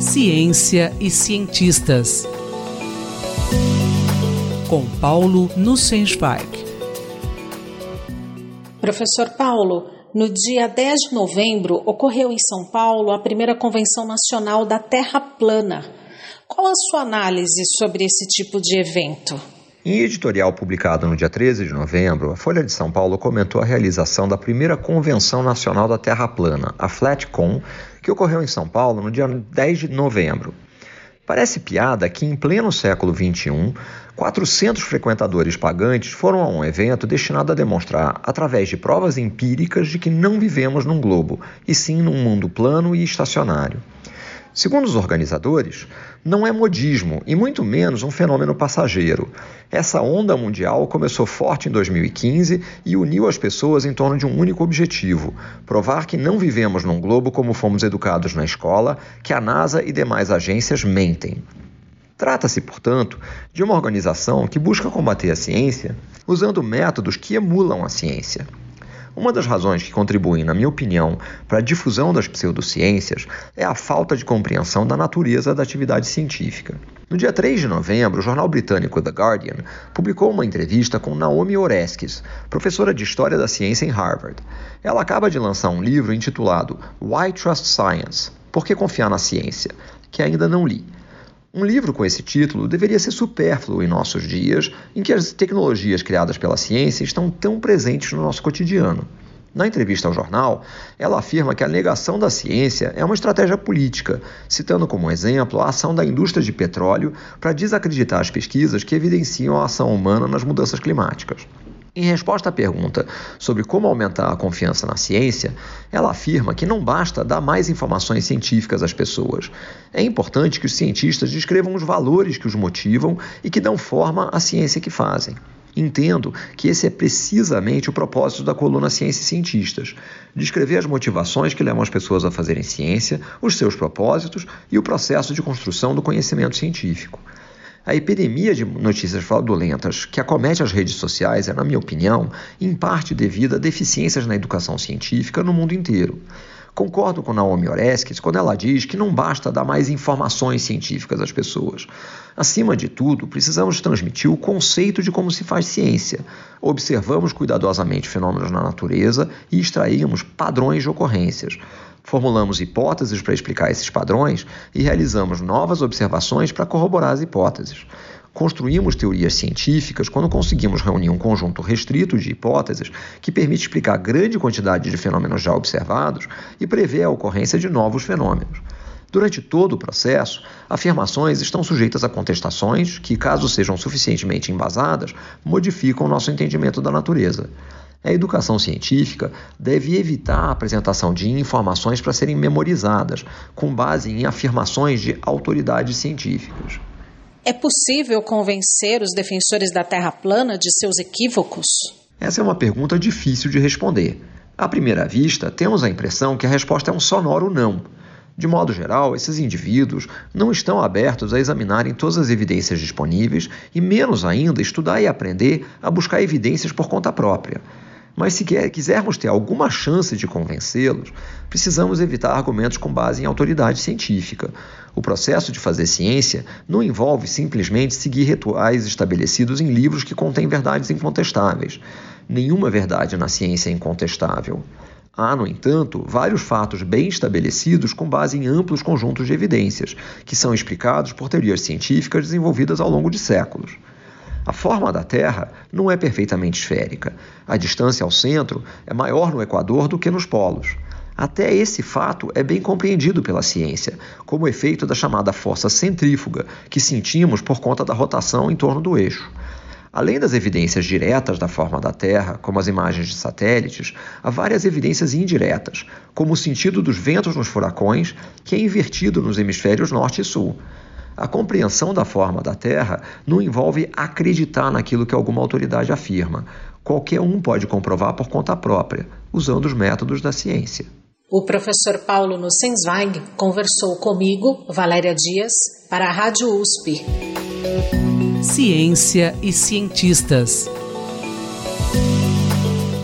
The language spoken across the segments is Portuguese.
Ciência e cientistas. Com Paulo Nussensweig. Professor Paulo, no dia 10 de novembro ocorreu em São Paulo a primeira Convenção Nacional da Terra Plana. Qual a sua análise sobre esse tipo de evento? Em editorial publicado no dia 13 de novembro, a Folha de São Paulo comentou a realização da primeira Convenção Nacional da Terra Plana, a FlatCon, que ocorreu em São Paulo no dia 10 de novembro. Parece piada que, em pleno século XXI, 400 frequentadores pagantes foram a um evento destinado a demonstrar, através de provas empíricas, de que não vivemos num globo, e sim num mundo plano e estacionário. Segundo os organizadores, não é modismo e muito menos um fenômeno passageiro. Essa onda mundial começou forte em 2015 e uniu as pessoas em torno de um único objetivo: provar que não vivemos num globo como fomos educados na escola, que a NASA e demais agências mentem. Trata-se, portanto, de uma organização que busca combater a ciência usando métodos que emulam a ciência. Uma das razões que contribuem, na minha opinião, para a difusão das pseudociências é a falta de compreensão da natureza da atividade científica. No dia 3 de novembro, o jornal britânico The Guardian publicou uma entrevista com Naomi Oreskes, professora de História da Ciência em Harvard. Ela acaba de lançar um livro intitulado Why Trust Science? Por que confiar na ciência? que ainda não li. Um livro com esse título deveria ser supérfluo em nossos dias, em que as tecnologias criadas pela ciência estão tão presentes no nosso cotidiano. Na entrevista ao jornal, ela afirma que a negação da ciência é uma estratégia política, citando como exemplo a ação da indústria de petróleo para desacreditar as pesquisas que evidenciam a ação humana nas mudanças climáticas. Em resposta à pergunta sobre como aumentar a confiança na ciência, ela afirma que não basta dar mais informações científicas às pessoas. É importante que os cientistas descrevam os valores que os motivam e que dão forma à ciência que fazem. Entendo que esse é precisamente o propósito da coluna Ciência e Cientistas: descrever as motivações que levam as pessoas a fazerem ciência, os seus propósitos e o processo de construção do conhecimento científico. A epidemia de notícias fraudulentas que acomete as redes sociais é, na minha opinião, em parte devida a deficiências na educação científica no mundo inteiro. Concordo com Naomi Oreskes quando ela diz que não basta dar mais informações científicas às pessoas. Acima de tudo, precisamos transmitir o conceito de como se faz ciência. Observamos cuidadosamente fenômenos na natureza e extraímos padrões de ocorrências. Formulamos hipóteses para explicar esses padrões e realizamos novas observações para corroborar as hipóteses. Construímos teorias científicas quando conseguimos reunir um conjunto restrito de hipóteses que permite explicar grande quantidade de fenômenos já observados e prever a ocorrência de novos fenômenos. Durante todo o processo, afirmações estão sujeitas a contestações que, caso sejam suficientemente embasadas, modificam nosso entendimento da natureza. A educação científica deve evitar a apresentação de informações para serem memorizadas, com base em afirmações de autoridades científicas. É possível convencer os defensores da Terra plana de seus equívocos? Essa é uma pergunta difícil de responder. À primeira vista, temos a impressão que a resposta é um sonoro não. De modo geral, esses indivíduos não estão abertos a examinarem todas as evidências disponíveis e, menos ainda, estudar e aprender a buscar evidências por conta própria. Mas se quisermos ter alguma chance de convencê-los, precisamos evitar argumentos com base em autoridade científica. O processo de fazer ciência não envolve simplesmente seguir rituais estabelecidos em livros que contêm verdades incontestáveis. Nenhuma verdade na ciência é incontestável. Há, no entanto, vários fatos bem estabelecidos com base em amplos conjuntos de evidências, que são explicados por teorias científicas desenvolvidas ao longo de séculos. A forma da Terra não é perfeitamente esférica. A distância ao centro é maior no Equador do que nos polos. Até esse fato é bem compreendido pela ciência, como efeito da chamada força centrífuga que sentimos por conta da rotação em torno do eixo. Além das evidências diretas da forma da Terra, como as imagens de satélites, há várias evidências indiretas, como o sentido dos ventos nos furacões, que é invertido nos hemisférios norte e sul. A compreensão da forma da Terra não envolve acreditar naquilo que alguma autoridade afirma. Qualquer um pode comprovar por conta própria, usando os métodos da ciência. O professor Paulo Nussensweig conversou comigo, Valéria Dias, para a Rádio USP. Ciência e cientistas.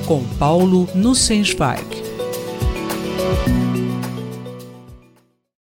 Com Paulo Nussensweig.